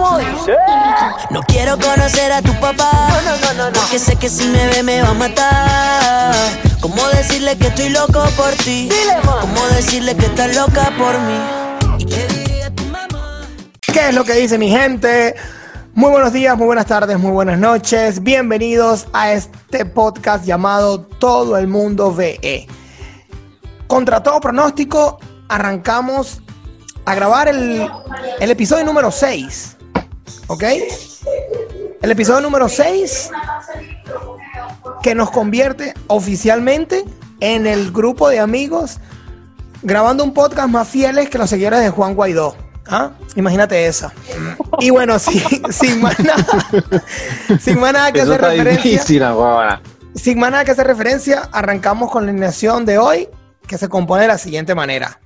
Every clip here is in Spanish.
como dice. No quiero conocer a tu papá. No, no, no, no. Porque sé que si me ve me va a matar. ¿Cómo decirle que estoy loco por ti? Dile. ¿Cómo decirle que estás loca por mí? ¿Y qué diría tu mamá? ¿Qué es lo que dice mi gente? Muy buenos días, muy buenas tardes, muy buenas noches. Bienvenidos a este podcast llamado Todo el Mundo VE. Contra todo pronóstico, arrancamos a grabar el, el episodio número 6. ¿Ok? El episodio número 6 que nos convierte oficialmente en el grupo de amigos grabando un podcast más fieles que los seguidores de Juan Guaidó. ¿Ah? Imagínate esa. Y bueno, sin, sin más nada, sin más nada que Eso hacer referencia, difícil, sin más nada que hacer referencia, arrancamos con la alineación de hoy, que se compone de la siguiente manera.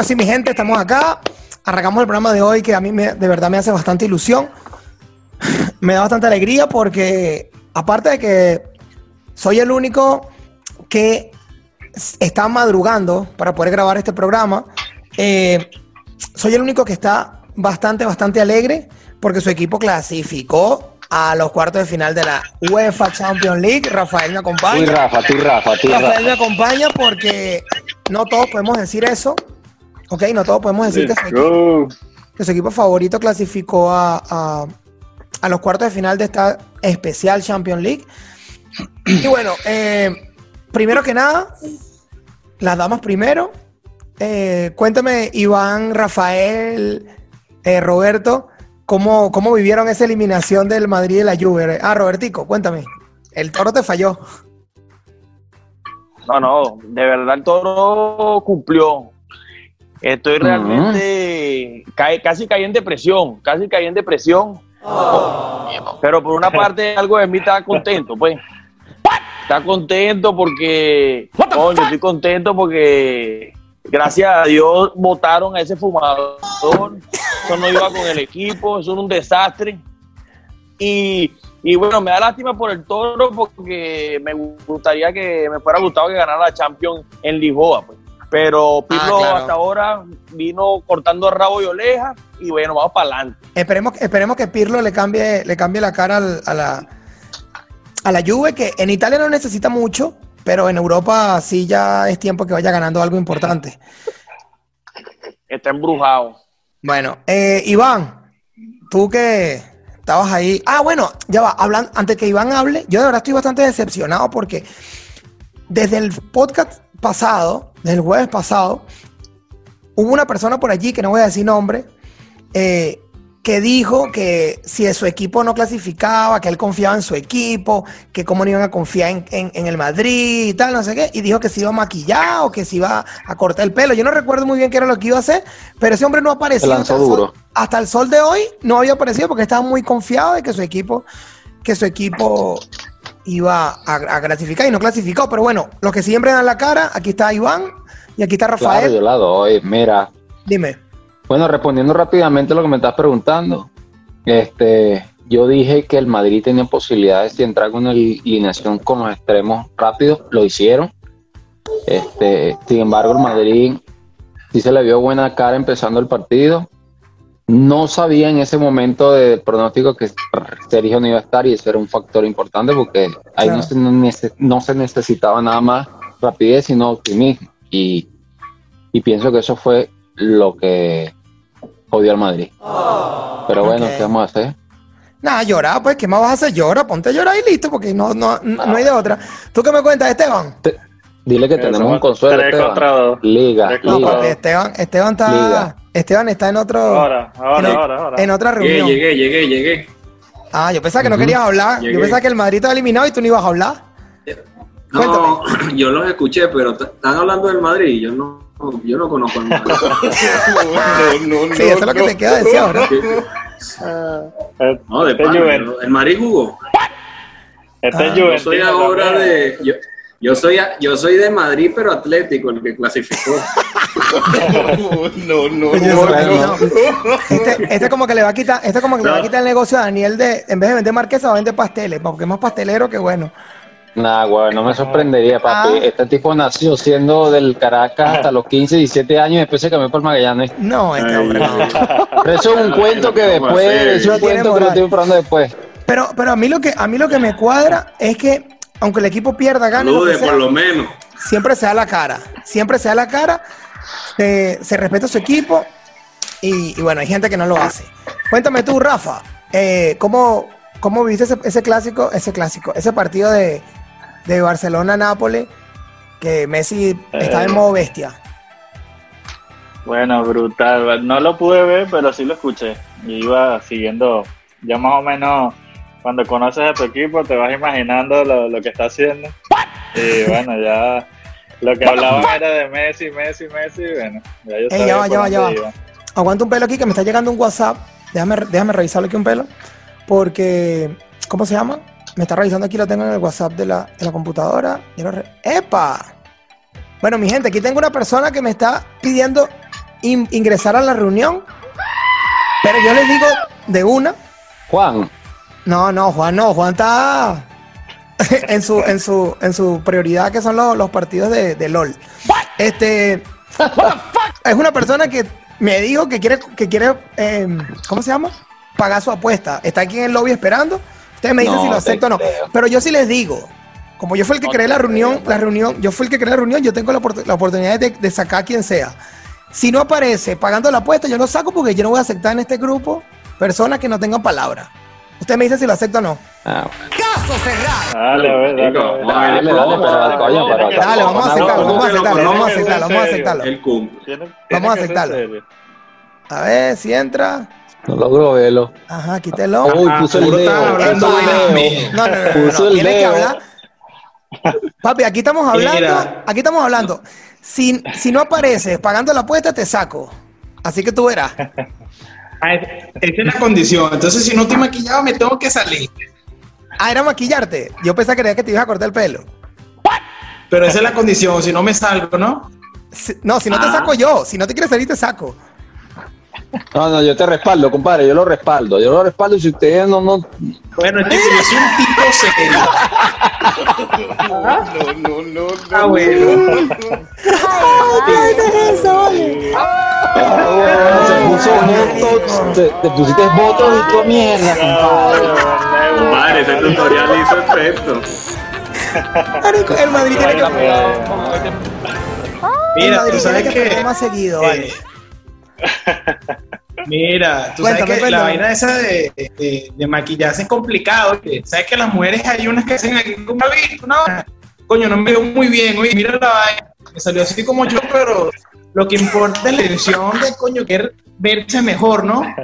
Bueno, sí, mi gente, estamos acá. Arrancamos el programa de hoy que a mí me- de verdad me hace bastante ilusión. Me da bastante alegría porque, aparte de que soy el único que está madrugando para poder grabar este programa, eh, soy el único que está bastante, bastante alegre porque su equipo clasificó a los cuartos de final de la UEFA Champions League. Rafael me acompaña. Tú y Rafa, tú Rafa, tú Rafael me acompaña porque no todos podemos decir eso. Ok, no todos podemos decir que su, equipo, que su equipo favorito clasificó a, a- a los cuartos de final de esta especial Champions League. Y bueno, eh, primero que nada, las damas primero. Eh, cuéntame, Iván, Rafael, eh, Roberto, ¿cómo, ¿cómo vivieron esa eliminación del Madrid y la Juve? Ah, Robertico, cuéntame. El toro te falló. No, no, de verdad el toro cumplió. Estoy realmente cae- casi caí en depresión, casi caí en depresión. Pero por una parte algo de mí está contento, pues. Está contento porque, coño, estoy contento porque gracias a Dios votaron a ese fumador. Eso no iba con el equipo, eso era un desastre. Y, y bueno, me da lástima por el toro porque me gustaría que me fuera gustado que ganara la Champions en Lisboa. Pues. Pero Pirlo claro. hasta ahora vino cortando rabo y oleja y bueno, vamos para adelante. Esperemos, esperemos que Pirlo le cambie, le cambie la cara al- a la, a la Juve, que en Italia no necesita mucho, pero en Europa sí ya es tiempo que vaya ganando algo importante. Está embrujado. Bueno, eh, Iván, tú que estabas ahí. Ah, bueno, ya va, hablando, antes que Iván hable, yo de verdad estoy bastante decepcionado porque desde el podcast pasado, desde el jueves pasado, hubo una persona por allí, que no voy a decir nombre, eh, que dijo que si su equipo no clasificaba, que él confiaba en su equipo, que cómo no iban a confiar en, en- en el Madrid y tal, no sé qué, y dijo que se iba a maquillar o que se iba a cortar el pelo. Yo no recuerdo muy bien qué era lo que iba a hacer, pero ese hombre no apareció. Lanzó hasta el sol- hasta el sol de hoy no había aparecido porque estaba muy confiado de que su equipo, que su equipo iba a, a clasificar y no clasificó. Pero bueno, los que siempre dan la cara, aquí está Iván y aquí está Claro, Rafael. yo la doy. Mira, Dime. bueno, respondiendo rápidamente a lo que me estás preguntando, este, yo dije que el Madrid tenía posibilidades de entrar con una alineación con los extremos rápidos, lo hicieron. Este, sin embargo, el Madrid sí se le vio buena cara empezando el partido. No sabía en ese momento del pronóstico que Sergio no iba a estar y eso era un factor importante porque ahí Claro. no, se, no no se necesitaba nada más rapidez, sino optimismo. Y, y pienso que eso fue lo que jodió al Madrid. Pero bueno. ¿qué vamos a hacer? Nada, llorar, pues, ¿qué más vas a hacer? Llora, ponte a llorar y listo, porque no, no, no, no hay de otra. ¿Tú qué me cuentas, Esteban? Dile que tenemos un consuelo, Tres Esteban. contra dos. Liga, Tres No, papi, Esteban, Esteban está, Liga. Esteban está en otro, Ahora, ahora, ahora, ahora. en otra reunión. llegué, llegué, llegué. Ah, yo pensaba que no querías hablar. Yo pensaba que el Madrid estaba eliminado y tú no ibas a hablar. No, yo los escuché, pero están hablando del Madrid. Yo no, yo no conozco el Madrid. no, no, Sí, eso es lo que te queda decir ahora. No, de Este. El Madrid jugó. Este es Ah. Yo Juventino soy ahora de. Yo, yo soy, yo soy de Madrid, pero Atlético, el que clasificó. No, no, no. Este, este como que le va a quitar, este como que le va a quitar el negocio a Daniel de, en vez de vender marquesa, vende pasteles, porque es más pastelero que bueno. Nah, güey, no me sorprendería, papi. Ah. Este tipo nació siendo del Caracas hasta los 15, 17 años y después se cambió por Magallanes. No, este hombre no. Pero eso es un cuento que ¿Cómo después, es un cuento que lo estoy comprando después. Pero, pero a mí lo que a mí lo que me cuadra es que aunque el equipo pierda, gane, lo que Lude, sea, por lo menos. siempre se da la cara. Siempre se da la cara, se, se respeta su equipo y, y bueno, hay gente que no lo hace. Cuéntame tú, Rafa, eh, ¿cómo, ¿cómo viste ese, ese clásico, ese clásico, ese partido de, de Barcelona-Nápoles que Messi estaba en Eh. modo bestia? Bueno, brutal. No lo pude ver, pero sí lo escuché. Y iba siguiendo, ya más o menos, cuando conoces a tu equipo, te vas imaginando lo, lo que está haciendo. Y bueno, ya lo que hablaban era de Messi, Messi, Messi. Bueno, ya yo Ey, sabía ya va, por ya va, ya va. iba. Aguanta un pelo aquí que me está llegando un WhatsApp. Déjame, déjame revisarlo aquí un pelo. Porque, ¿cómo se llama? Me está revisando aquí, lo tengo en el WhatsApp de la, de la computadora. Ya lo re- ¡Epa! Bueno, mi gente, aquí tengo una persona que me está pidiendo in- ingresar a la reunión. Pero yo les digo de una. Juan, No, no, Juan, no. Juan está en su, en su, en su prioridad, que son los, los partidos de, de LOL. Este. Es una persona que me dijo que quiere, que quiere eh, ¿cómo se llama? Pagar su apuesta. Está aquí en el lobby esperando. Ustedes me dicen No si lo acepto o no. creo. Pero yo sí les digo, como yo fui el que No creé la reunión, creo, la reunión, yo fui el que creé la reunión, yo tengo la, la oportunidad de, de sacar a quien sea. Si no aparece pagando la apuesta, yo lo saco porque yo no voy a aceptar en este grupo personas que no tengan palabra. Usted me dice si lo acepto o no. ah, Dale, a ver, dale. Dale, dale, pero coño, pero Dale, vamos a aceptarlo, vamos a aceptarlo, vamos a aceptarlo, vamos a aceptarlo. Vamos a aceptarlo. A ver si entra. no logro verlo. Ajá, quítelo. Uy, puso el dedo. puso el. No, no, no, Puso el Tienes que dedo. hablar. Papi, aquí estamos hablando. Aquí estamos hablando. Si, si no apareces pagando la apuesta, te saco. Así que tú verás. Ah, es- Esa es la condición. Entonces, si no estoy maquillado, me tengo que salir. Ah, era maquillarte. Yo pensaba que, creía que te ibas a cortar el pelo. Pero esa es la condición. Si no me salgo, ¿no? Si- no, si no te Ah. saco yo. Si no te quieres salir, te saco. No, no, yo te respaldo, compadre, yo lo respaldo. Yo lo respaldo y si ustedes no, no, Bueno, yo soy un tipo serio. No, no, no. Ah, bueno. Ay, no es eso. Se puso votos, te, te pusiste votos y tu mierda, compadre. Compadre, ese tutorial hizo efecto. Marico, El Madrid tiene que. el Mira, Madrid tú sabes tiene que más seguido, vale. eh, Mira, tú Cuéntame, sabes que la vaina esa de, de, de maquillarse es complicado. oye. Sabes que las mujeres hay unas que hacen aquí como visto, no, coño, no me veo muy bien. Oye, mira la vaina. Me salió así como yo, pero lo que importa es la intención de coño querer verse mejor, ¿no?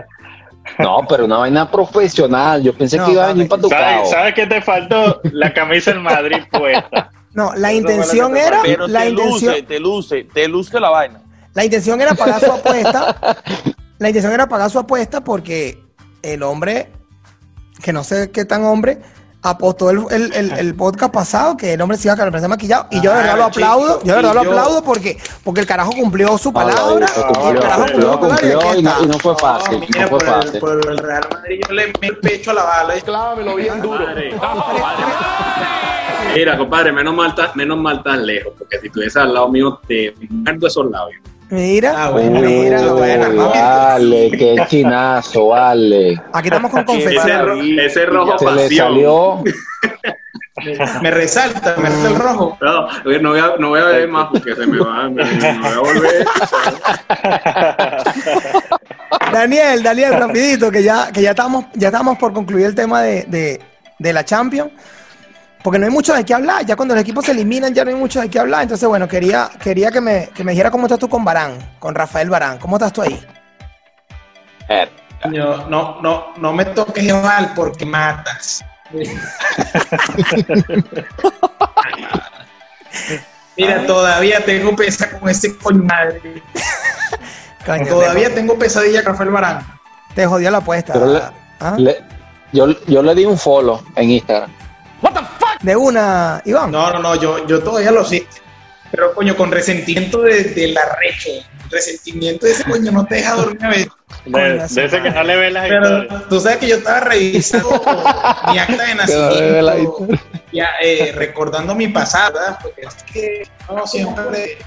No, pero una vaina profesional. Yo pensé No, que iba a venir para tu ¿Sabes, ¿Sabes qué te faltó? La camisa del Madrid puesta. No, la Eso intención que te era. Pero La te intención, luce, te luce, te luce la vaina. La intención era pagar su apuesta. La intención era pagar su apuesta porque el hombre, que no sé qué tan hombre, apostó el, el- el- el podcast pasado que el hombre se iba a quedar maquillado. Y yo de verdad Ah, lo aplaudo. chico, Yo de verdad lo aplaudo porque, porque el carajo cumplió su Ah, palabra. y el carajo cumplió cumplió no, está. y no fue fácil. Mira, No fue por, el, fácil. por el Real Madrid yo le meto el pecho a la bala. y- Mira, compadre, menos mal, tan- menos mal tan lejos, porque si estuviese al lado mío, te muerdo esos labios. Mira, Ah, bueno. mira, papi. vale, qué chinazo, vale. Aquí estamos con Ese, ro- ese rojo Se le salió. Me resalta, me resalta el rojo. No, no voy a, no voy a beber más porque se me va, me, me voy a volver. Daniel, Daniel, rapidito, que ya, que ya estamos, ya estamos por concluir el tema de, de- de la Champions. Porque no hay mucho de qué hablar. Ya cuando los equipos se eliminan, ya no hay mucho de qué hablar. Entonces, bueno, quería, quería que me, que me dijera cómo estás tú con Barán, con Rafael Barán. ¿Cómo estás tú ahí? Eh, no, no, no me toques igual porque matas. Mira, todavía tengo pesa con ese coño madre. Coño, Todavía tengo pesadilla con Rafael Barán. Te jodió la apuesta. Le- ¿Ah? le- yo, yo le di un follow en Instagram. De una, Iván. No, no, no, yo, yo todavía lo sé. Pero coño, con resentimiento de, de la reche. Resentimiento de ese coño no te deja dormir a veces. De, de ese que no le ve las Pero historias. tú sabes que yo estaba revisando mi acta de ve la nacimiento, ya, eh, recordando mi pasado, ¿verdad? Porque es que no siempre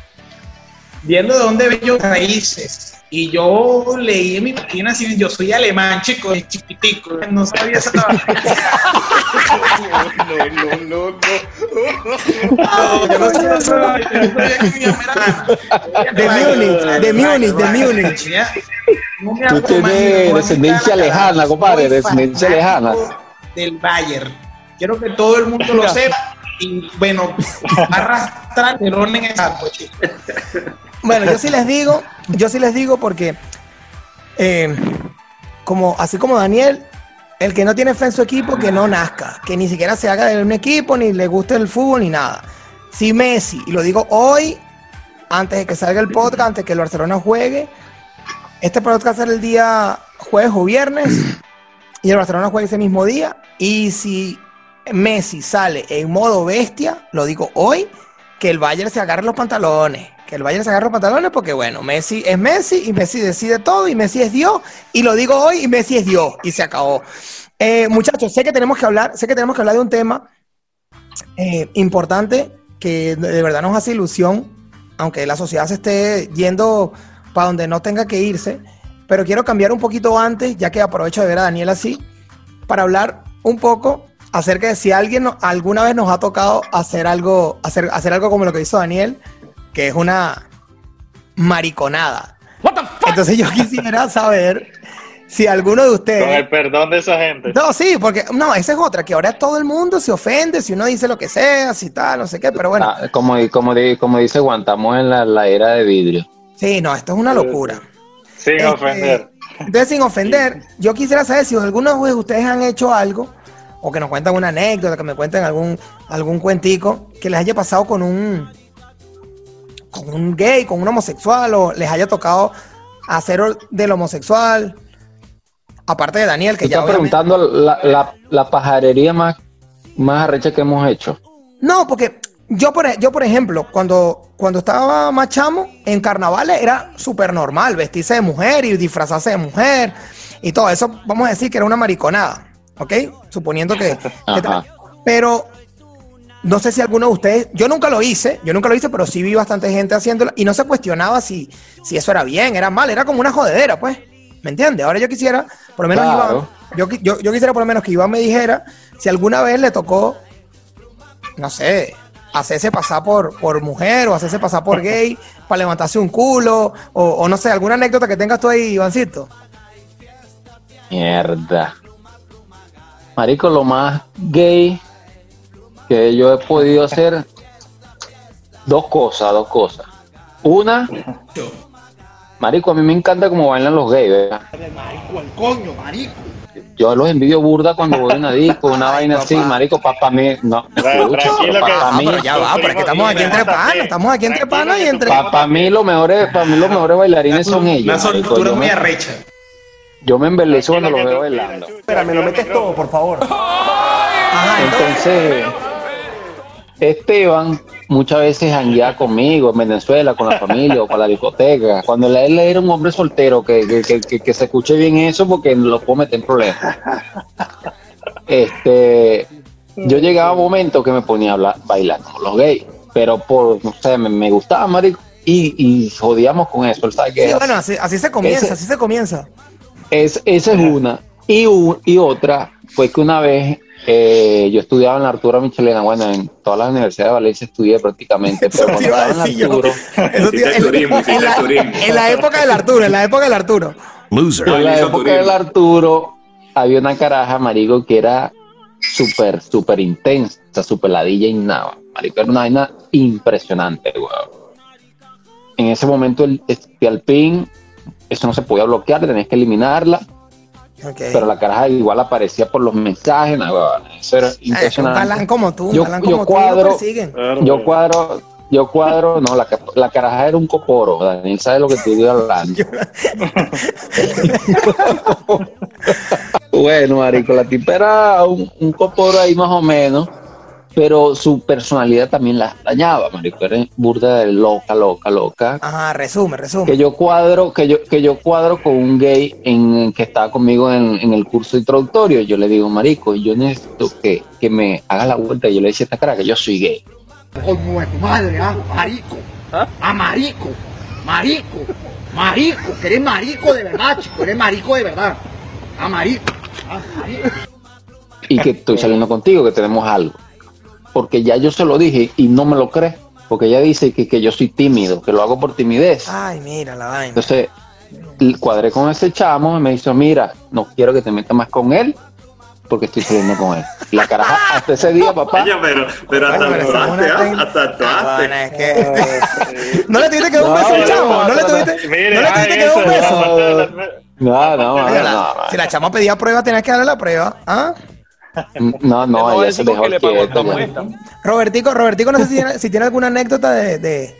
viendo de dónde vengo raíces. Y yo leí en mi de nacimiento, yo soy alemán, chico, es chiquitico, no sabía esa No, yo no sabía esa- yo no sabía que mi mamá era- De Múnich, de Múnich, de. Múnich. No Tú tienes no, descendencia no, lejana, compadre, descendencia lejana. Del Bayern. Quiero que todo el mundo lo sepa. Y bueno, arrastrar el orden en esa coche. Bueno, yo sí les digo, yo sí les digo porque, eh, como, así como Daniel, el que no tiene fe en su equipo, que no nazca, que ni siquiera se haga de un equipo, ni le guste el fútbol, ni nada. Si Messi, y lo digo hoy, antes de que salga el podcast, antes que el Barcelona juegue, este podcast va a ser el día jueves o viernes, y el Barcelona juega ese mismo día, y si Messi sale en modo bestia, lo digo hoy, que el Bayern se agarre los pantalones. Que el Bayern se agarre los pantalones porque, bueno, Messi es Messi y Messi decide todo y Messi es Dios. Y lo digo hoy y Messi es Dios. Y se acabó. Eh, muchachos, sé que tenemos que hablar, sé que tenemos que hablar de un tema eh, importante que de verdad nos hace ilusión, aunque la sociedad se esté yendo para donde no tenga que irse. Pero quiero cambiar un poquito antes, ya que aprovecho de ver a Daniel así, para hablar un poco acerca de si alguien alguna vez nos ha tocado hacer algo, hacer, hacer algo como lo que hizo Daniel, que es una mariconada. Entonces yo quisiera saber si alguno de Con ustedes... el perdón de esa gente. No, sí, porque no, esa es otra, que ahora todo el mundo se ofende si uno dice lo que sea, si tal, no sé qué, pero bueno, Ah, como, como, di- como dice Juan, estamos en la, la era de vidrio. sí, no, esto es una locura. Sin Este, ofender. Entonces, sin ofender, yo quisiera saber si algunos de ustedes han hecho algo, o que nos cuentan una anécdota, que me cuenten algún, algún cuentico, que les haya pasado con un, con un gay, con un homosexual, o les haya tocado hacer del homosexual. Aparte de Daniel, Tú que ya estás preguntando la, la, la pajarería más, más arrecha que hemos hecho. No, porque yo por, e- yo, por ejemplo, cuando, cuando estaba más chamo, en carnavales era súper normal vestirse de mujer y disfrazarse de mujer y todo eso, vamos a decir que era una mariconada, ¿ok? Suponiendo que... que Ajá. tal. pero no sé si alguno de ustedes, yo nunca lo hice, yo nunca lo hice, pero sí vi bastante gente haciéndolo y no se cuestionaba si, si eso era bien, era mal, era como una jodedera, pues, ¿me entiendes? Ahora yo quisiera, por lo menos Claro. Iván, yo, yo, yo quisiera por lo menos que Iván me dijera si alguna vez le tocó no sé, hacerse pasar por, por mujer o hacerse pasar por gay para levantarse un culo o, o no sé, alguna anécdota que tengas tú ahí, Ivancito. Mierda. Marico, lo más gay que yo he podido hacer, dos cosas, dos cosas. Una, Marico, a mí me encanta cómo bailan los gays, ¿verdad? Yo los envidio burda cuando voy a una disco, una vaina así, marico, papá mí, no, Tra- tranquilo que- para Ah, mí, pero ya va, pero es que estamos aquí entre panas, estamos aquí entre panas y entre... para mí los mejores, para mí los mejores bailarines son ellos. Una marico. soltura Yo muy me, arrecha. Yo me embelezo cuando Tranquilo veo bailando. Espera, me lo metes todo, por favor. Ajá, entonces, Esteban muchas veces jangueaba conmigo en Venezuela, con la familia o para la discoteca. Cuando él- él era un hombre soltero, que, que, que- que- que se escuche bien eso porque lo puedo meter en problemas. Este, yo llegaba a un momento que me ponía a hablar, bailar como los gays, pero por, no sé, me, me gustaba, marico, y, y jodíamos con eso. él sabe que sí, bueno, así, así se comienza, Ese- así se comienza. Es, esa es una. Y, u- y otra fue que una vez eh, yo estudiaba en la Arturo Michelena, bueno, en todas las universidades de Valencia estudié prácticamente, pero cuando estaba en yo. Arturo, en, la, la época del Arturo, en la época del Arturo. Loser. en la época del Arturo había una caraja, marico, que era súper, súper intensa, súper ladilla y nada, marico, era una vaina impresionante, weón. En ese momento el, al pin, eso no se podía bloquear, tenías que eliminarla, pero la caraja igual aparecía por los mensajes, eso era Eh, un impresionante. galán como tú, un Yo- galán yo como tú, lo cuadro-. Yo cuadro, yo cuadro, no, la, la caraja era un coporo, Daniel sabe lo que te estoy hablando. bueno, marico, la tipa era un, un coporo ahí más o menos, pero su personalidad también la dañaba, marico, era burda de loca, loca, loca. Ajá, resume, resume. Que yo cuadro, que yo, que yo cuadro con un gay en, que estaba conmigo en, en el curso introductorio. Yo le digo, marico, yo necesito que, que me haga la vuelta. Y yo le decía a esta cara que yo soy gay. Como tu madre, ah, marico. A marico, marico, marico, que eres marico de verdad, chico, eres marico de verdad. A marico, ah, marico. Y que estoy saliendo contigo, que tenemos algo. Porque ya yo se lo dije y no me lo cree. Porque ella dice que, que yo soy tímido, que lo hago por timidez. Ay, mira la vaina. Entonces, cuadré con ese chamo y me dijo, mira, no quiero que te metas más con él porque estoy saliendo con él. La caraja hasta ese día, papá. Oye, pero, pero hasta actuaste, ¿ah? técnica. hasta actuaste. Bueno, es que... ¿No le tuviste que dar un No, beso al no, chamo? ¿No le tuviste, Mire, ¿no le tuviste que dar un eso, beso? No, no, no, si la chama pedía prueba, tenías que darle la prueba. ¿Ah? No, no, a ella se dejó que le esta ya. muestra. Robertico, Robertico, no sé si tiene, si tiene alguna anécdota de, de,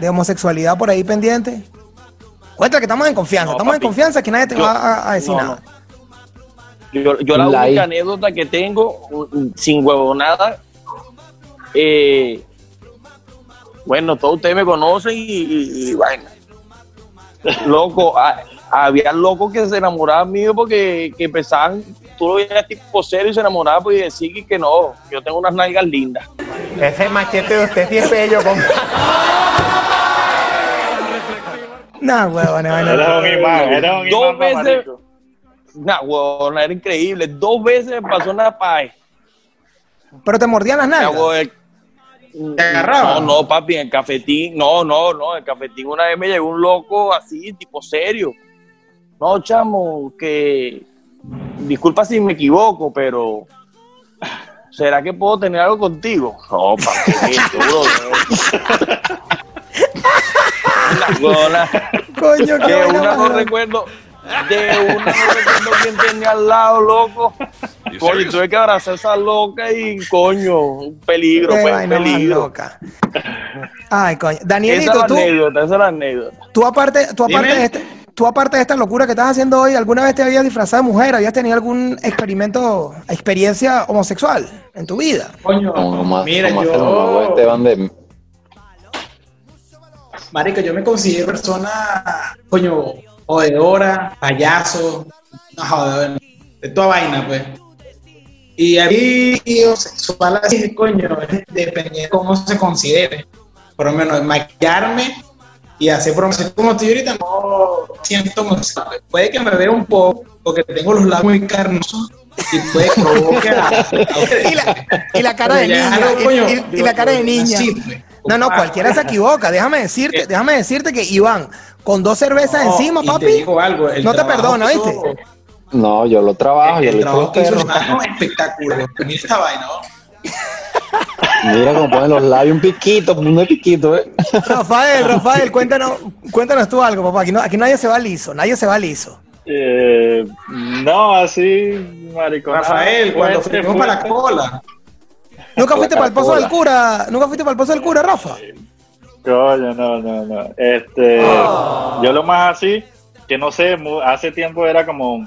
de homosexualidad por ahí pendiente. Cuéntale que estamos en confianza, No, estamos en confianza, que nadie te Yo- va a, a decir no, nada. Yo, yo la La única anécdota que tengo, mm, sin huevonada, eh, bueno, todos ustedes me conocen y, y, y vaina. Loco, ah, había locos que se enamoraban mío porque que empezaban, tú lo veías tipo serio y se enamoraban pues, y decir que, que no, yo tengo unas nalgas lindas. Ese machete de usted sí es bello, compa. No, huevón, no, no, Era un imán, era un Dos imán veces-. Nah, huevona, era increíble. Dos veces me pasó una paz. Pero te mordían las nalgas. ¿Te agarraba? No, no, papi, en el cafetín, no, no, no, en el cafetín una vez me llegó un loco así, tipo serio. No, chamo, que disculpa si me equivoco, pero ¿será que puedo tener algo contigo? No, papi, esto, bro. Una Coño, qué de una no recuerdo, de una no recuerdo quién tenía al lado, loco. Coño, tuve que abrazar a esa loca y coño, un peligro, Qué pues, un peligro. loca. Ay, coño. Esa es Danielito, la tú, anécdota, esa es la anécdota. tú aparte, tú aparte Dime. de este, tú aparte de esta locura que estás haciendo hoy, ¿alguna vez te habías disfrazado de mujer? ¿Habías tenido algún experimento, experiencia homosexual en tu vida? Coño, Como mira, como yo, Esteban de marico, yo me considero persona, coño, jodedora, payaso, no jodedora, de toda vaina, pues. Y a mí, yo, sexual así, coño, depende de cómo se considere. Por lo menos, maquillarme y hacer promoción como estoy ahorita, no siento, homosexual. puede que me vea un poco, porque tengo los labios muy carnosos y puede que provoque a, Y la, y la cara de niña. no, y- coño, y, y la cara de niña. No, no, cualquiera se equivoca. Déjame decirte, Eh. déjame decirte que Iván, con dos cervezas No, encima, te papi, digo algo, el no te perdona, ¿viste? No, yo lo trabajo, yo el le trabajo que hizo espectacular. Mira esta vaina, ¿no? Mira cómo ponen los labios un piquito, un piquito, ¿eh? Rafael, Rafael, cuéntanos, cuéntanos tú algo, papá. Aquí, no, aquí nadie se va liso, nadie se va liso. Eh, no, así, maricón. Rafael, cuando fuimos para la cola. ¿Nunca fuiste La para el pozo del cura? ¿Nunca fuiste para el pozo del cura, Rafa? Coño, no, no, no. Este, yo lo más así, que no sé, hace tiempo era como,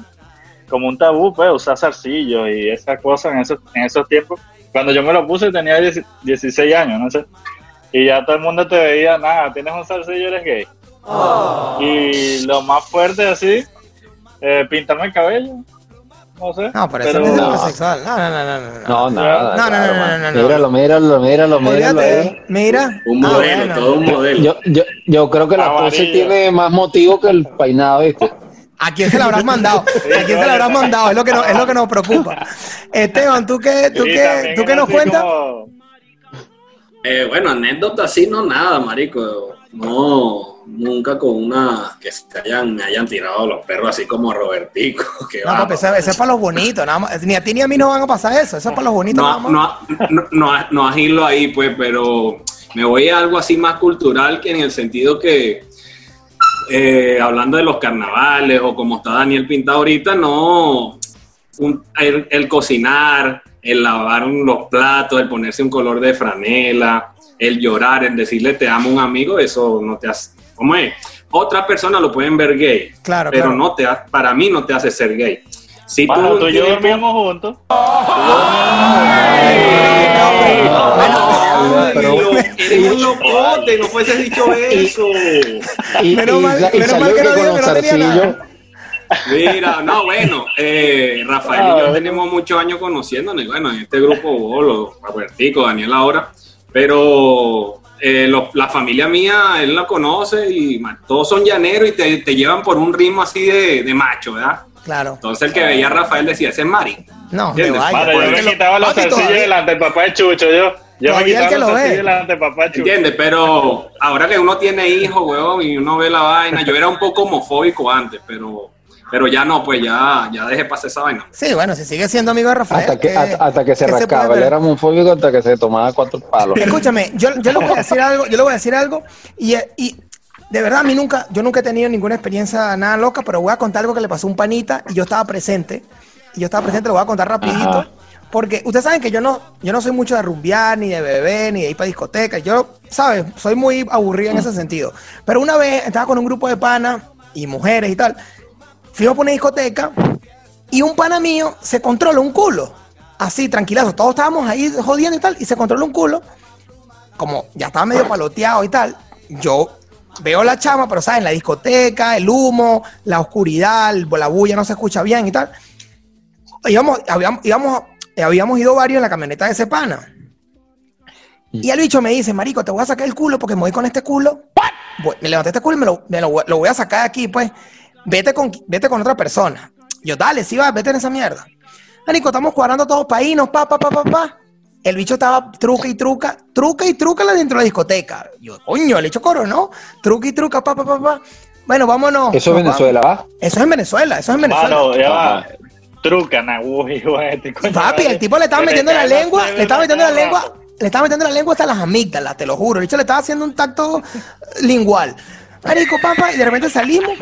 como un tabú, pues, usar zarcillos y esas cosas en esos, en esos tiempos. Cuando yo me lo puse tenía 10 16 años, no sé. Y ya todo el mundo te veía, nada, tienes un zarcillo, eres gay. Y lo más fuerte así, eh, pintarme el cabello, no sé. No, pero eso no es No. homosexual. No, no, no, no. no. No. No, no, claro, no, no, no, no. Míralo, míralo, míralo, míralo ahí. mira. Un Ah, modelo, bueno. todo un modelo. Yo, yo, yo creo que la pose tiene más motivo que el peinado, ¿viste? ¿A quién se la habrás mandado? ¿A quién se la habrás mandado? Es lo que, no, es lo que nos preocupa. Esteban, ¿tú qué, tú Sí, qué, tú qué nos cuentas? como- Eh, bueno, anécdota así no nada, marico. No, nunca con una que se hayan, me hayan tirado los perros así como a Robertico. Que No, va, papi, eso, eso es para los bonitos. Nada más. Ni a ti ni a mí nos van a pasar eso. Eso es para los bonitos. nada no, más. no, no, no, no agilo ahí, pues, pero me voy a algo así más cultural que en el sentido que, eh, hablando de los carnavales o como está Daniel pintado ahorita, no, un- el, el cocinar, el lavar los platos, el ponerse un color de franela, el llorar, el decirle te amo a un amigo, eso no te hace, ¿cómo es? Otras personas lo pueden ver gay, Claro, pero claro. no te, ha- para mí no te hace ser gay. Si Bueno, tú y yo tienes- dormíamos juntos. Eres un locote, no fuese dicho eso. Menos mal que no tenía. Mira, no, bueno, eh, Rafael y yo ah. tenemos muchos años conociéndonos, bueno, en este grupo Bolo, Robertico, Daniel ahora, pero eh, la familia mía, él la conoce y todos son llaneros y te, llevan por un ritmo así de macho, ¿verdad? Claro. Entonces el que veía a Rafael decía, ese es Mari. No, ¿Entiendes? vaya. Yo porque me quitaba los sencillos delante del papá de Chucho, yo. Yo me quitaba que los sencillos delante del papá de Chucho. ¿Entiendes? Pero ahora que uno tiene hijos, weón, y uno ve la vaina, yo era un poco homofóbico antes, pero, pero ya no, pues ya, ya dejé pasar esa vaina. Sí, bueno, si sigue siendo amigo de Rafael. Hasta que, ¿qué- hasta, hasta que se rascaba. Él era homofóbico hasta que se tomaba cuatro palos. Escúchame, yo, yo le voy a decir algo, yo le voy a decir algo, y, y de verdad a mí nunca, yo nunca he tenido ninguna experiencia nada loca, pero voy a contar algo que le pasó a un panita y yo estaba presente, y yo estaba presente, lo voy a contar rapidito, Ajá. porque ustedes saben que yo no, yo no soy mucho de rumbear, ni de beber, ni de ir para discotecas, yo, ¿sabes? Soy muy aburrido en ese sentido, pero una vez estaba con un grupo de panas y mujeres y tal, fuimos por una discoteca y un pana mío se controla un culo. Así, tranquilazo. Todos estábamos ahí jodiendo y tal. Y se controla un culo. Como ya estaba medio paloteado y tal. Yo veo la chama, pero ¿sabes? La discoteca, el humo, la oscuridad, la bulla no se escucha bien y tal. Íbamos, habíamos, íbamos, habíamos ido varios en la camioneta de ese pana. Y el bicho me dice, marico, te voy a sacar el culo porque me voy con este culo. Voy- me levanté este culo y me lo, me lo voy- lo voy a sacar de aquí, pues. Vete con, vete con otra persona. Yo, dale, sí va, vete en esa mierda. Marico, estamos cuadrando todos para irnos, pa, pa, pa, pa, pa. El bicho estaba truca y truca, truca y truca dentro de la discoteca. Yo, coño, el bicho coro, ¿no? Truca y truca, pa, pa, pa, pa. Bueno, vámonos. Eso es Venezuela, ¿va? Eso es en Venezuela, eso es en Venezuela. Mano, ya va. Truca, na, uy, güey, este coño Papi, el tipo le estaba metiendo la lengua, le estaba metiendo la lengua, le estaba metiendo la lengua hasta las amígdalas, te lo juro. El bicho le estaba haciendo un tacto lingual. Marico, papá, y de repente salimos.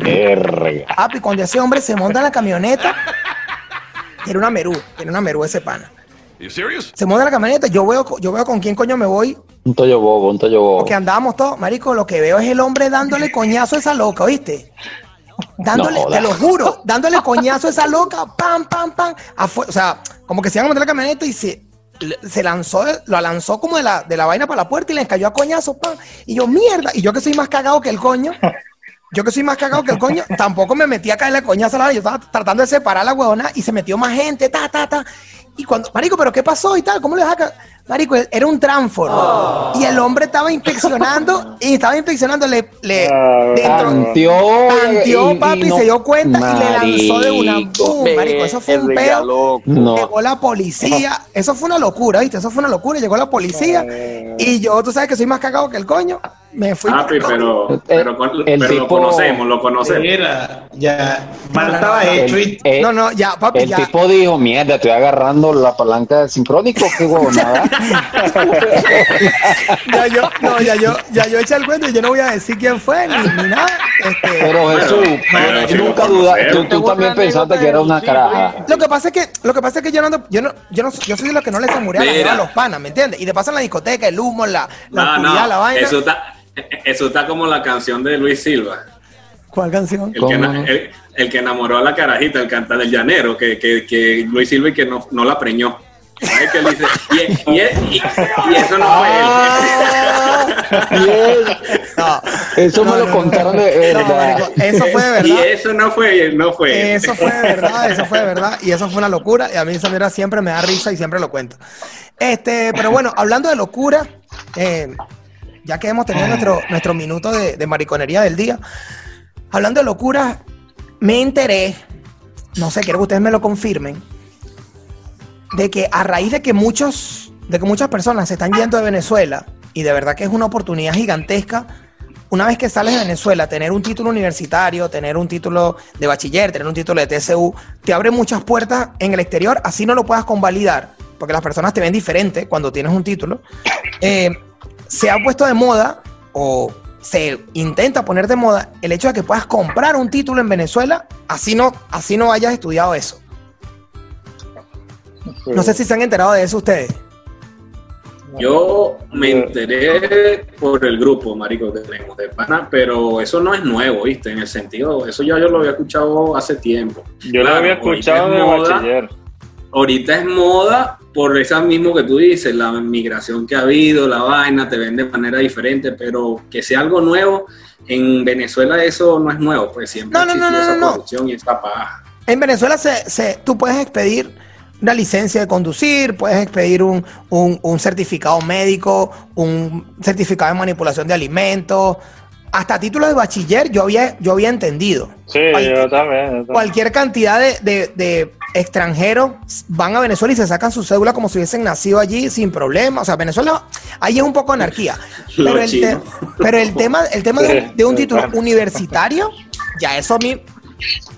Papi, cuando ese hombre se monta en la camioneta, tiene una merú, tiene una merú ese pana. Se monta en la camioneta, yo veo, yo veo con quién coño me voy, Un toyo bobo, un toyo bobo. porque andábamos todos, marico, lo que veo es el hombre dándole coñazo a esa loca, ¿oíste? Dándole, No te lo juro, dándole coñazo a esa loca, pam, pam, pam, o sea, como que se iban a meter en la camioneta y se, se lanzó, lo lanzó como de la, de la vaina para la puerta y le cayó a coñazo, pam, y yo, mierda, y yo que soy más cagado que el coño, yo que soy más cagado que el coño, tampoco me metí a caerle coñazo a la yo estaba tratando de separar a la huevona y se metió más gente, ta, ta, ta, y cuando, marico, pero ¿qué pasó y tal? ¿Cómo le saca? Marico, era un transform. Y el hombre estaba inspeccionando, y estaba inspeccionando, le, le Ah, dentro, Tanteó, tanteó, y- y papi, no- se dio cuenta y le lanzó de una Marico. boom, marico, eso fue un. No. Llegó la policía, eso fue una locura, ¿viste? Eso fue una locura, llegó la policía y yo, tú sabes que soy más cagado que el coño, me fui. Papi, pero, pero, con- el pero lo conocemos, lo conocemos. Mira, ya, mal No, no, estaba hecho El, y eh, No, no, ya, papi, el ya. tipo dijo, mierda, estoy agarrando la palanca del sincrónico, qué huevonada. Ya yo, no, ya yo, ya yo eché el cuento y yo no voy a decir quién fue ni, ni nada. Este, Pero Jesús, pero nunca dudaste, tú, también pensaste que era una caraja. Lo que pasa es que, lo que pasa es que yo no ando, yo no, yo no, yo soy de los que no les samurea la a los panas, ¿me entiendes? Y de paso en la discoteca, el humo, la, la No, oscuridad, no, la vaina. eso está, eso está como la canción de Luis Silva. ¿Cuál canción? El ¿Cómo que, el que enamoró a la carajita, el cantante del llanero, que, que, que Luis Silva y que no, no la preñó. ¿Sabes qué él dice? Y, y, y- y eso no fue Ah, bien. No, Eso me no, lo no, contaron no. de No, verdad. marico, eso fue de él. Y verdad. eso no fue, no fue. Eso fue de verdad, eso fue de verdad. Y eso fue una locura. Y a mí esa mierda siempre me da risa y siempre lo cuento. Este, pero bueno, hablando de locura, eh, ya que hemos tenido nuestro, nuestro minuto de, de mariconería del día, hablando de locura, me enteré, no sé, quiero que ustedes me lo confirmen, de que a raíz de que muchos, de que muchas personas se están yendo de Venezuela, y de verdad que es una oportunidad gigantesca, una vez que sales de Venezuela, tener un título universitario, tener un título de bachiller, tener un título de TCU, te abre muchas puertas en el exterior, así no lo puedas convalidar, porque las personas te ven diferente cuando tienes un título. Eh, se ha puesto de moda, o se intenta poner de moda, el hecho de que puedas comprar un título en Venezuela, así no, así no hayas estudiado eso. No sé si se han enterado de eso ustedes. Yo me enteré por el grupo, marico, que tenemos de pana, pero eso no es nuevo, ¿viste? En el sentido, eso ya yo lo había escuchado hace tiempo. Yo lo había escuchado es de moda, bachiller. Ahorita es moda por esa mismo que tú dices, la migración que ha habido, la vaina, te ven de manera diferente, pero que sea algo nuevo, en Venezuela eso no es nuevo, pues siempre No, no, existió no, no, esa no, no. corrupción y esa paja. En Venezuela se, se- tú puedes expedir una licencia de conducir, puedes expedir un, un- un certificado médico, un certificado de manipulación de alimentos, hasta títulos de bachiller yo había, yo había entendido. Sí, Cual- yo también. yo también. Cualquier cantidad de, de- de extranjeros van a Venezuela y se sacan su cédula como si hubiesen nacido allí sin problema. O sea, Venezuela, ahí es un poco anarquía. Pero el, te- chinos. pero el tema, el tema de, un- de un título universitario, ya eso a mí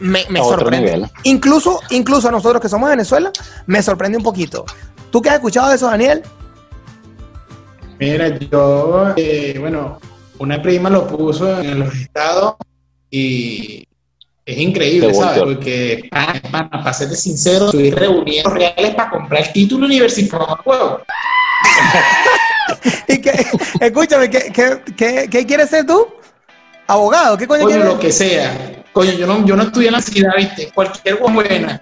me, sorprende. nivel. Incluso, incluso a nosotros que somos de Venezuela, me sorprende un poquito. ¿Tú qué has escuchado de eso, Daniel? Mira, yo, eh, bueno, una prima lo puso en los estados y es increíble, Te ¿sabes? Porque, para, para serte sincero, estoy reuniendo reales para comprar el título universitario. huevo. Y que, escúchame, ¿qué, qué, qué, qué quieres ser tú? ¿Abogado? ¿Qué coño Coño, quieres? lo que sea. Coño, yo no, yo no estudié en la ciudad, ¿viste? Cualquier buena.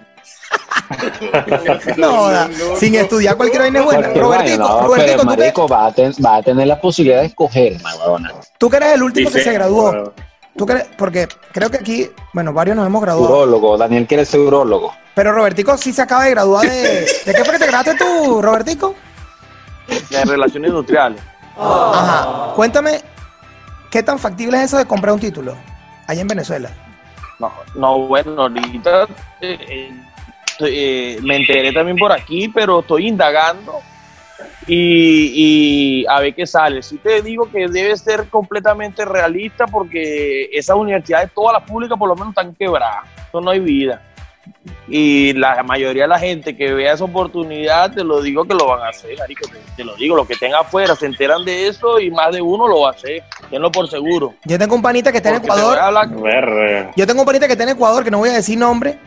No, joda, sin estudiar cualquier vaina es buena. Robertico, no, Robertico, pero ¿tú, que, marico va a, ten- va a tener la posibilidad de escoger, ma huevona. tú que eres el último que se graduó. Bueno, ¿Tú? Porque creo que aquí, bueno, varios nos hemos graduado. Urólogo, Daniel quiere ser urólogo. Pero Robertico sí se acaba de graduar de. ¿De qué fue que te graduaste tú, Robertico? De relaciones industriales. Ajá. Cuéntame, ¿qué tan factible es eso de comprar un título allá en Venezuela? No, no bueno, ahorita eh, eh, eh, me enteré también por aquí, pero estoy indagando y, y a ver qué sale. Sí te digo que debe ser completamente realista porque esas universidades, todas las públicas por lo menos están quebradas. Eso no hay vida. Y la mayoría de la gente que vea esa oportunidad, te lo digo que lo van a hacer, marico, te, te lo digo, los que estén afuera se enteran de eso y más de uno lo va a hacer, tenlo por seguro. Yo tengo un panita que está en Porque te voy Ecuador. a hablar-. Yo tengo un panita que está en Ecuador, que no voy a decir nombre.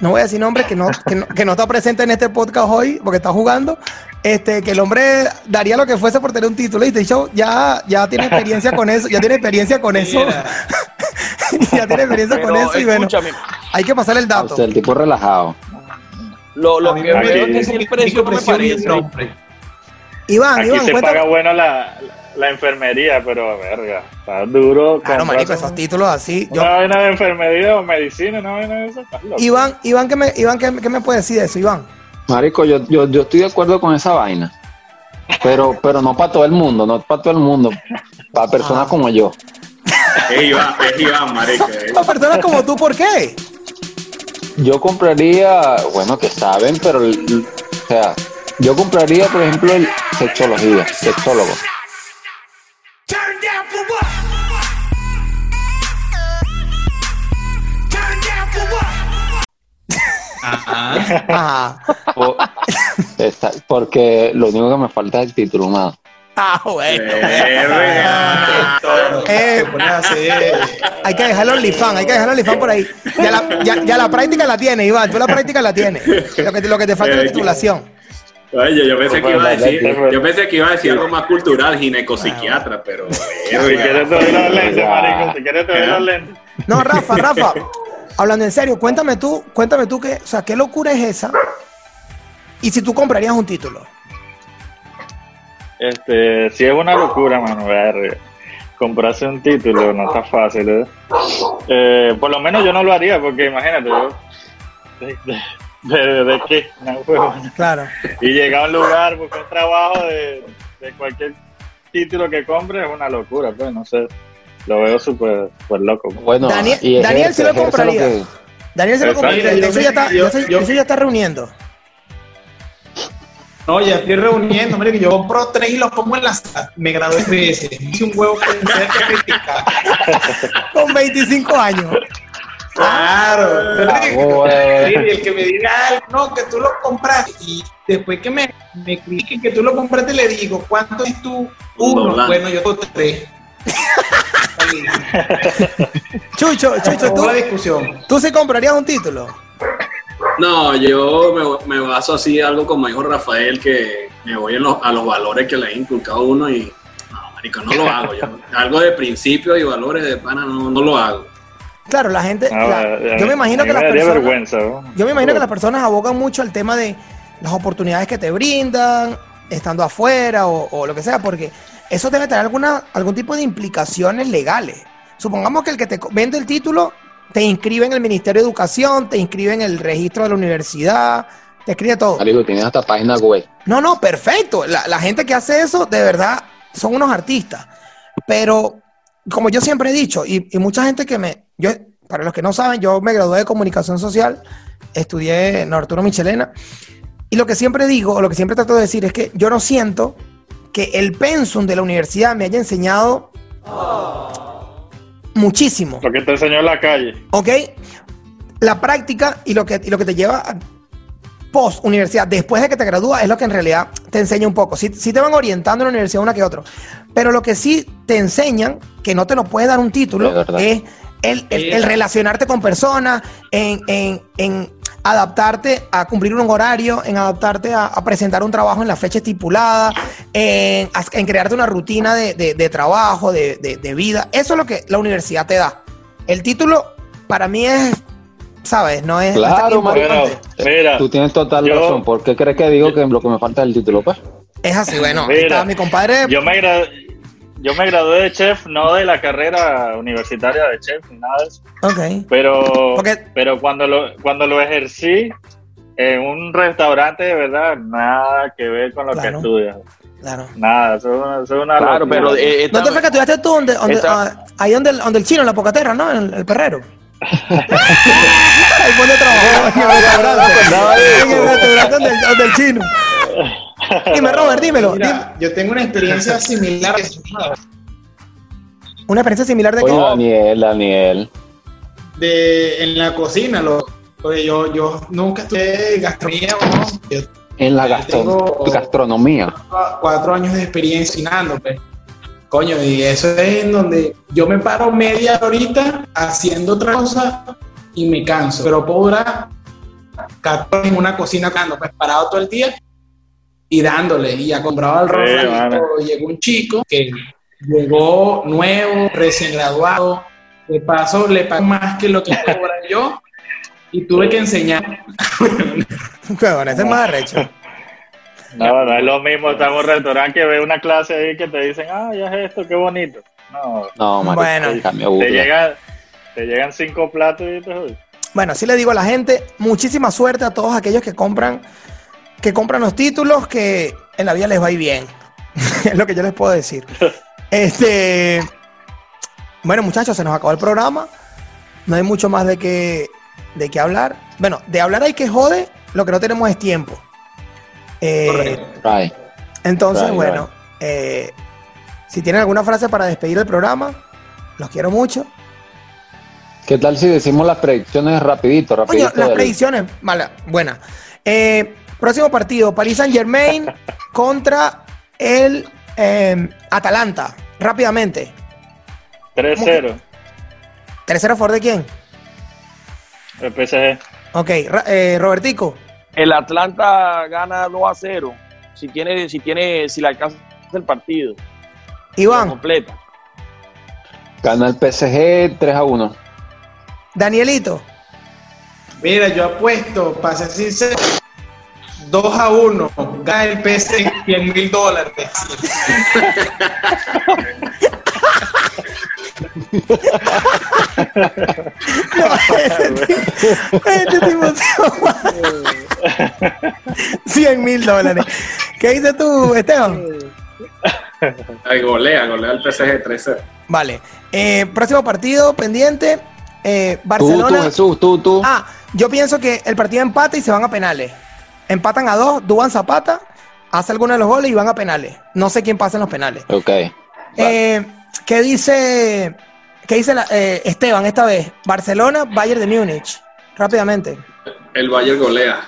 No voy a decir nombre, que no, que no, que no está presente en este podcast hoy, porque está jugando. Este, que el hombre daría lo que fuese por tener un título. Y de hecho, ya, ya tiene experiencia con eso. Ya tiene experiencia con eso. Ya tiene experiencia con eso. Y bueno, hay que pasarle el O dato. sea, el tipo relajado. Lo, lo que me veo es que el precio no me parece. Iván, Aquí Iván, se cuéntame. paga bueno la, la enfermería, pero verga, está duro. Claro, comprarse marico, esos títulos así. Yo, Una vaina de enfermería o medicina, una vaina de eso. Iván, Iván, ¿qué me, Iván ¿qué, qué me puede decir de eso, Iván? Marico, yo, yo, yo estoy de acuerdo con esa vaina. Pero, pero no para todo el mundo, no para todo el mundo. Para personas Ah. como yo. Es Iván, es Iván, marico. Para personas como tú, ¿por qué? Yo compraría, bueno, que saben, pero, o sea, yo compraría, por ejemplo, el sexología, sexólogo. Ajá. Ajá. Porque lo único que me falta es el título, mano. Ah, bueno. Eh, hay que dejar el OnlyFans, hay que dejar el OnlyFans por ahí. Ya la, ya, ya la práctica la tienes, Iván, tú la práctica la tienes. Lo que, te- lo que te falta es la titulación. Oye, yo pensé que iba a decir, yo pensé que iba a decir algo más cultural, ginecopsiquiatra, pero Si quieres te doy los lentes, marico. Si quieres te doy los lentes. No, Rafa, Rafa, hablando en serio, cuéntame tú, cuéntame tú que, o sea, qué locura es esa. Y si tú comprarías un título. Este, si es una locura, mano, verga. Comprarse un título no está fácil, ¿eh? Eh, Por lo menos yo no lo haría, porque imagínate, yo. ¿De, de, de- qué? Huevona. Claro. Y llegar a un lugar, buscar un trabajo de, de cualquier título que compre es una locura, pues, no sé. Lo veo súper loco. pues. Bueno, Daniel- y Daniel sí lo compraría. que- Daniel se lo compraría. Eso ya está, yo- eso- yo- eso ya está reuniendo. No, ya estoy reuniendo, hombre, que yo compro tres y los pongo en la sala. Me gradué tres veces. Hice un huevo que tenía que criticar. Con 25 años. Claro. Ah, Sí, huevo. el que me diga algo, no, que tú lo compraste. Y después que me, me critiquen que tú lo compraste, le digo, ¿cuánto es tú? Un Uno. Bueno, yo tengo tres. Chucho, Chucho, ¿tú, la discusión. tú sí comprarías un título. No, yo me, me baso así, algo como dijo Rafael, que me voy en los- a los valores que le ha inculcado uno y no, marico, no lo hago. Yo, algo de principios y valores de pana no, no lo hago. Claro, la gente. No, la- eh, yo me imagino que las personas. vergüenza. ¿no? Yo me imagino que las personas abogan mucho al tema de, las oportunidades que te brindan, estando afuera o, o lo que sea, porque eso debe tener alguna, algún tipo de implicaciones legales. Supongamos que el que te vende el título te inscribe en el Ministerio de Educación, te inscribe en el registro de la universidad, te escribe todo. Marico, tienes hasta página web. No, no, perfecto. La, la gente que hace eso, de verdad, son unos artistas. Pero, como yo siempre he dicho, y, y mucha gente que me. Yo, para los que no saben, yo me gradué de comunicación social, estudié en Arturo Michelena. Y lo que siempre digo, o lo que siempre trato de decir, es que yo no siento que el pensum de la universidad me haya enseñado muchísimo. Lo que te enseñó en la calle. ¿Ok? La práctica y lo que, y lo que te lleva a post universidad, después de que te gradúas, es lo que en realidad te enseña un poco. Sí, sí te van orientando en la universidad una que otro, pero lo que sí te enseñan, que no te lo puede dar un título, es el, el- el relacionarte con personas, en, en- en adaptarte a cumplir un horario, en adaptarte a, a presentar un trabajo en la fecha estipulada, en, en crearte una rutina de, de- de trabajo, de, de- de vida. Eso es lo que la universidad te da. El título para mí es, ¿sabes? No es Claro. Bueno, mira, Tú tienes total Yo- razón. ¿Por qué crees que digo que lo que me falta es el título, pues? Es así, bueno. Mira, mi compadre. yo me, yo me gradué de chef, no de la carrera universitaria de chef ni nada de eso, Ok. pero, pero cuando, lo, cuando lo ejercí en un restaurante, de verdad, nada que ver con lo Claro. que estudias. Claro. Nada, eso es una, eso es una Claro, locura. pero eh, esta- ¿Dónde fue que estudiaste tú? ¿Dónde, dónde- Esta- ah, ahí donde, el- donde el chino, en la pocaterra, ¿no? En el, el perrero. ahí fue donde trabajó, en el restaurante. Donde, donde el chino. Dime, Robert, dímelo. Mira, yo tengo una experiencia similar. Una experiencia similar de Oye, que. Daniel, Daniel. de en la cocina. Lo, oye, yo, yo nunca estudié gastronomía, ¿no? Yo En la gastro- Tengo- gastronomía. cuatro años de experiencia cocinando, pues. Coño, y eso es en donde yo me paro media horita haciendo otra cosa y me canso. Pero puedo durar 14 en una cocina cocinando, pues parado todo el día y dándole. Y ya compraba el Sí, rol. mano. llegó un chico que llegó nuevo, recién graduado. De paso, le pago más que lo que cobra yo y tuve que enseñar. Bueno, ese es más arrecho. No, no es lo mismo estar en un restaurante que ve una clase ahí que te dicen, ah, ya es esto, qué bonito. No, No, Bueno. te, llega, te llegan cinco platos y te. Bueno, sí le digo a la gente, muchísima suerte a todos aquellos que compran, que compran los títulos, que en la vida les va a ir bien. es lo que yo les puedo decir. Este, bueno, muchachos, se nos acabó el programa. No hay mucho más de qué de qué hablar. Bueno, de hablar hay que jode, lo que no tenemos es tiempo. Eh, Right. entonces, Right, bueno, eh, si tienen alguna frase para despedir el programa, los quiero mucho. ¿Qué tal si decimos las predicciones rapidito, rapidito? las del- predicciones, mala, buena. Eh, próximo partido, Paris Saint Germain contra el eh, Atalanta. Rápidamente. 3-0, 3-0 a favor de quién? el PSG. Ok, eh, Robertico. el Atlanta gana 2 a 0. Si tiene, si tiene, si le alcanza el partido. Iván, Completa. Gana el PSG 3 a 1. Danielito. Mira, yo apuesto, para ser sincero, 2 a 1. Gana el PC 100 mil dólares. No, este tipo- este tipo se- 100 mil dólares. ¿Qué dices tú, Esteban? Ay, golea, golea el PSG 3-0. Vale. Eh, próximo partido pendiente. eh, Tú, tú, Barcelona. Jesús, tú, tú. Ah, yo pienso que el partido empata y se van a penales. Empatan a dos, Duban Zapata, hace alguno de los goles y van a penales. No sé quién pasa en los penales. Ok. Eh, ¿Qué dice, qué dice la- eh, Esteban esta vez? Barcelona, Bayern de Múnich. Rápidamente. El Bayern golea.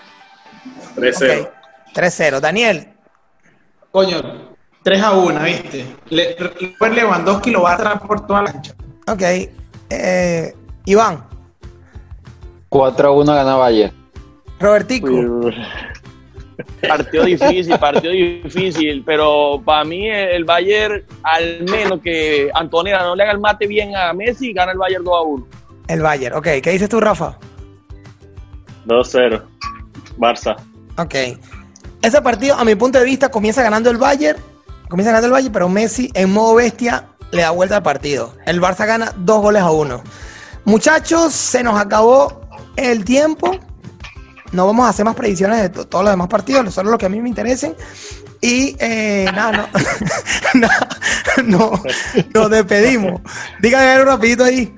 3-0. Ok. 3-0. Daniel, Coño, 3 a 1, ¿viste? Le, Le, Lewandowski lo va a traer por toda la cancha. ok. Eh, Iván, 4 a 1 gana Bayern. Robertico. Partido difícil, partido difícil, pero para mí el Bayern, al menos que Antonella no le haga el mate bien a Messi, gana el Bayern 2 a 1. El Bayern. Ok. ¿Qué dices tú, Rafa? 2-0, Barça. Ok. ese partido, a mi punto de vista, comienza ganando el Bayern, comienza ganando el Bayern, pero Messi en modo bestia le da vuelta al partido. El Barça gana dos goles a uno. Muchachos, se nos acabó el tiempo. No vamos a hacer más predicciones de to- todos los demás partidos, solo los que a mí me interesen. Y eh, nada, no, nada, no, nos despedimos. Díganme algo rapidito ahí.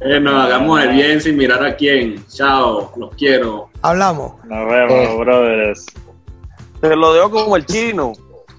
Bueno, hagamos el bien sin mirar a quién. Chao, los quiero. Hablamos. Nos vemos, brothers. Te lo dejo como el chino.